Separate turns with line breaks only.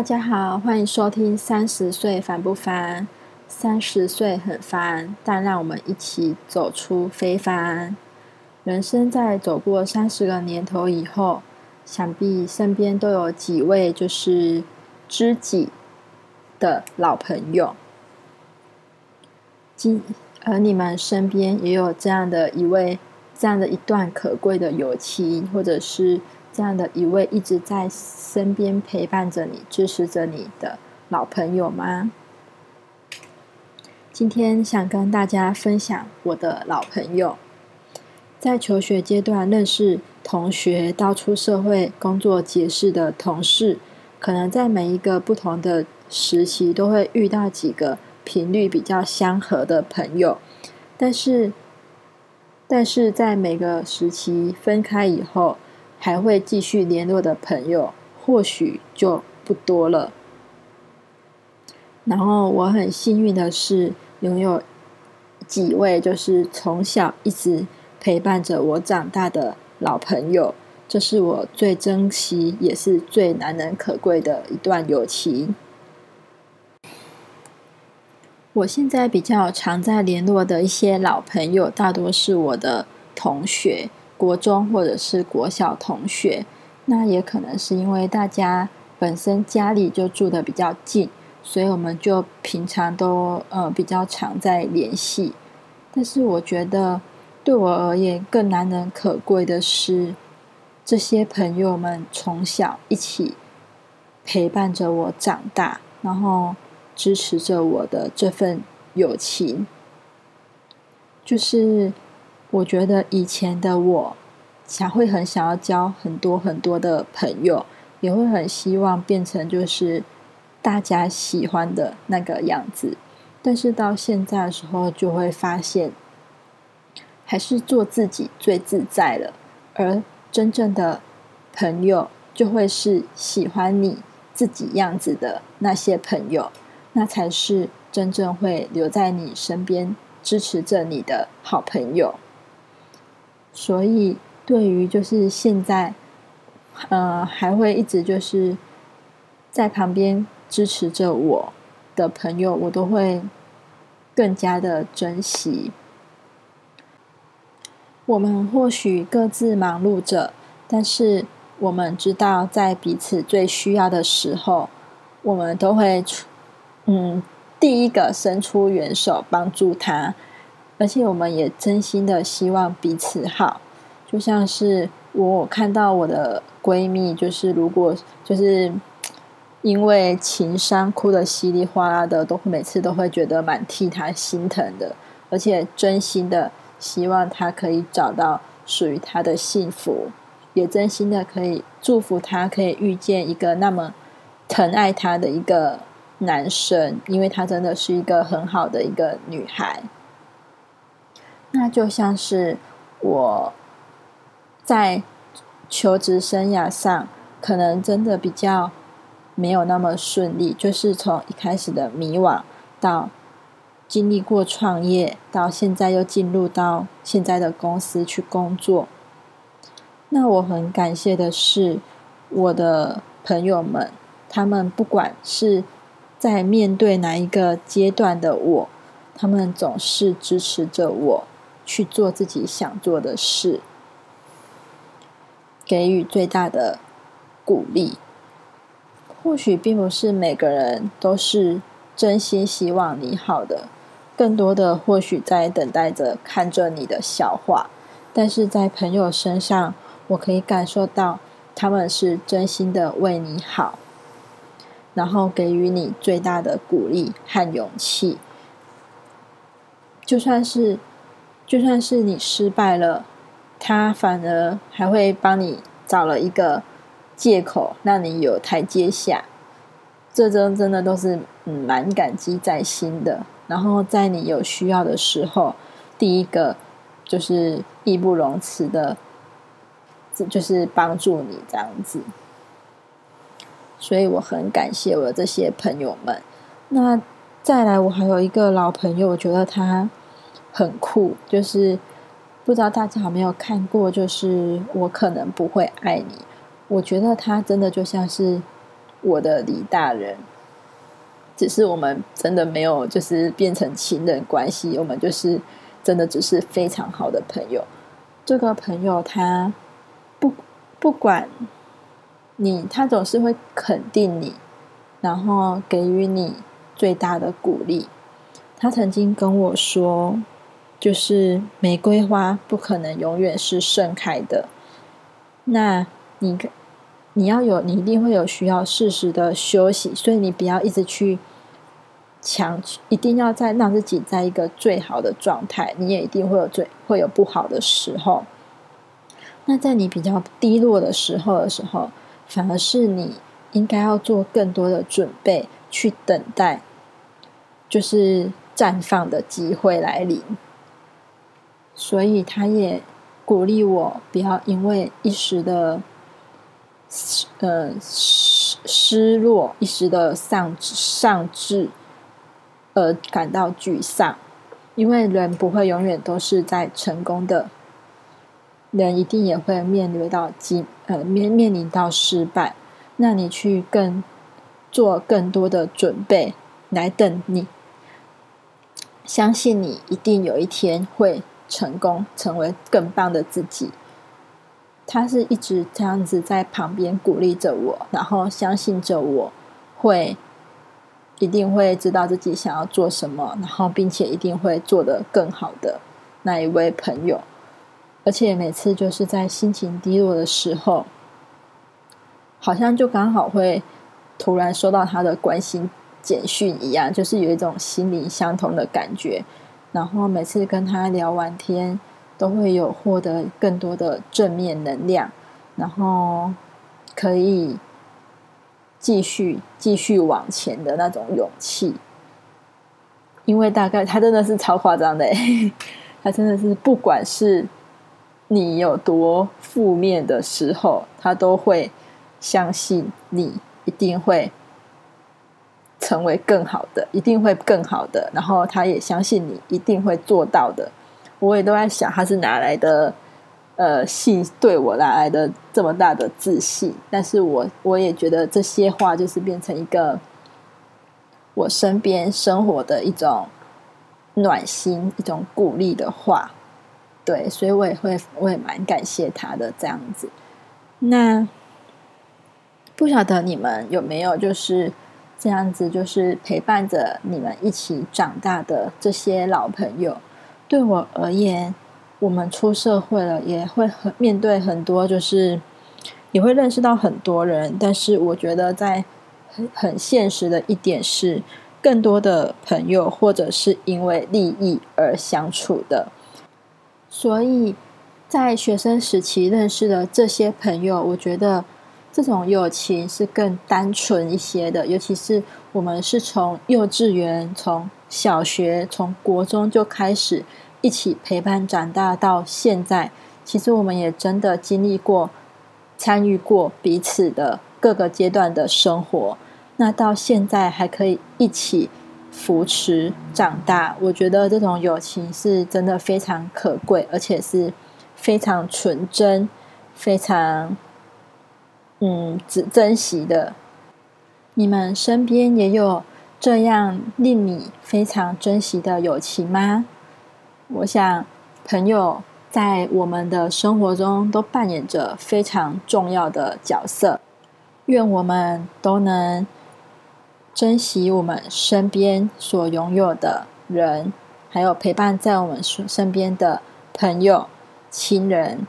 大家好，欢迎收听《三十岁烦不烦》。三十岁很烦，但让我们一起走出非凡。人生在走过三十个年头以后，想必身边都有几位就是知己的老朋友。今而你们身边也有这样的一位，这样的一段可贵的友情，或者是这样的一位一直在身边陪伴着你、支持着你的老朋友吗？今天想跟大家分享我的老朋友，在求学阶段认识同学，到出社会工作结识的同事，可能在每一个不同的时期都会遇到几个频率比较相合的朋友，但是，但是在每个时期分开以后，还会继续联络的朋友，或许就不多了。然后我很幸运的是。拥有几位就是从小一直陪伴着我长大的老朋友，这是我最珍惜也是最难能可贵的一段友情。我现在比较常在联络的一些老朋友，大多是我的同学，国中或者是国小同学。那也可能是因为大家本身家里就住的比较近。所以我们就平常都呃比较常在联系，但是我觉得对我而言更难能可贵的是，这些朋友们从小一起陪伴着我长大，然后支持着我的这份友情，就是我觉得以前的我才会很想要交很多很多的朋友，也会很希望变成就是。大家喜欢的那个样子，但是到现在的时候，就会发现，还是做自己最自在了。而真正的朋友，就会是喜欢你自己样子的那些朋友，那才是真正会留在你身边支持着你的好朋友。所以，对于就是现在，呃，还会一直就是在旁边。支持着我的朋友，我都会更加的珍惜。我们或许各自忙碌着，但是我们知道，在彼此最需要的时候，我们都会出嗯第一个伸出援手帮助他，而且我们也真心的希望彼此好。就像是我看到我的闺蜜，就是如果就是。因为情伤哭得稀里哗啦的，都会每次都会觉得蛮替他心疼的，而且真心的希望他可以找到属于他的幸福，也真心的可以祝福他可以遇见一个那么疼爱他的一个男生，因为他真的是一个很好的一个女孩。那就像是我在求职生涯上，可能真的比较。没有那么顺利，就是从一开始的迷惘，到经历过创业，到现在又进入到现在的公司去工作。那我很感谢的是，我的朋友们，他们不管是在面对哪一个阶段的我，他们总是支持着我去做自己想做的事，给予最大的鼓励。或许并不是每个人都是真心希望你好的，更多的或许在等待着看着你的笑话。但是在朋友身上，我可以感受到他们是真心的为你好，然后给予你最大的鼓励和勇气。就算是就算是你失败了，他反而还会帮你找了一个。借口让你有台阶下，这真真的都是嗯蛮感激在心的。然后在你有需要的时候，第一个就是义不容辞的，就是帮助你这样子。所以我很感谢我的这些朋友们。那再来，我还有一个老朋友，我觉得他很酷，就是不知道大家有没有看过，就是我可能不会爱你。我觉得他真的就像是我的李大人。只是我们真的没有，就是变成情人关系，我们就是真的只是非常好的朋友。这个朋友他不不管你，他总是会肯定你，然后给予你最大的鼓励。他曾经跟我说，就是玫瑰花不可能永远是盛开的。那你你要有，你一定会有需要适时的休息，所以你不要一直去。强一定要在让自己在一个最好的状态，你也一定会有最会有不好的时候。那在你比较低落的时候的时候，反而是你应该要做更多的准备，去等待，就是绽放的机会来临。所以他也鼓励我不要因为一时的呃失失落，一时的丧丧志。而感到沮丧，因为人不会永远都是在成功的，人一定也会面临到几呃面面临到失败。那你去更做更多的准备来等你，相信你一定有一天会成功，成为更棒的自己。他是一直这样子在旁边鼓励着我，然后相信着我会。一定会知道自己想要做什么，然后并且一定会做得更好的那一位朋友，而且每次就是在心情低落的时候，好像就刚好会突然收到他的关心简讯一样，就是有一种心灵相通的感觉。然后每次跟他聊完天，都会有获得更多的正面能量，然后可以。继续继续往前的那种勇气，因为大概他真的是超夸张的，他真的是不管是你有多负面的时候，他都会相信你一定会成为更好的，一定会更好的，然后他也相信你一定会做到的。我也都在想，他是哪来的？呃，信对我来来的这么大的自信，但是我我也觉得这些话就是变成一个我身边生活的一种暖心、一种鼓励的话，对，所以我也会我也蛮感谢他的这样子。那不晓得你们有没有就是这样子，就是陪伴着你们一起长大的这些老朋友？对我而言。我们出社会了，也会很面对很多，就是也会认识到很多人。但是我觉得，在很很现实的一点是，更多的朋友或者是因为利益而相处的。所以在学生时期认识的这些朋友，我觉得这种友情是更单纯一些的。尤其是我们是从幼稚园、从小学、从国中就开始。一起陪伴长大到现在，其实我们也真的经历过、参与过彼此的各个阶段的生活。那到现在还可以一起扶持长大，我觉得这种友情是真的非常可贵，而且是非常纯真、非常嗯只珍惜的。你们身边也有这样令你非常珍惜的友情吗？我想，朋友在我们的生活中都扮演着非常重要的角色。愿我们都能珍惜我们身边所拥有的人，还有陪伴在我们身边的朋友、亲人。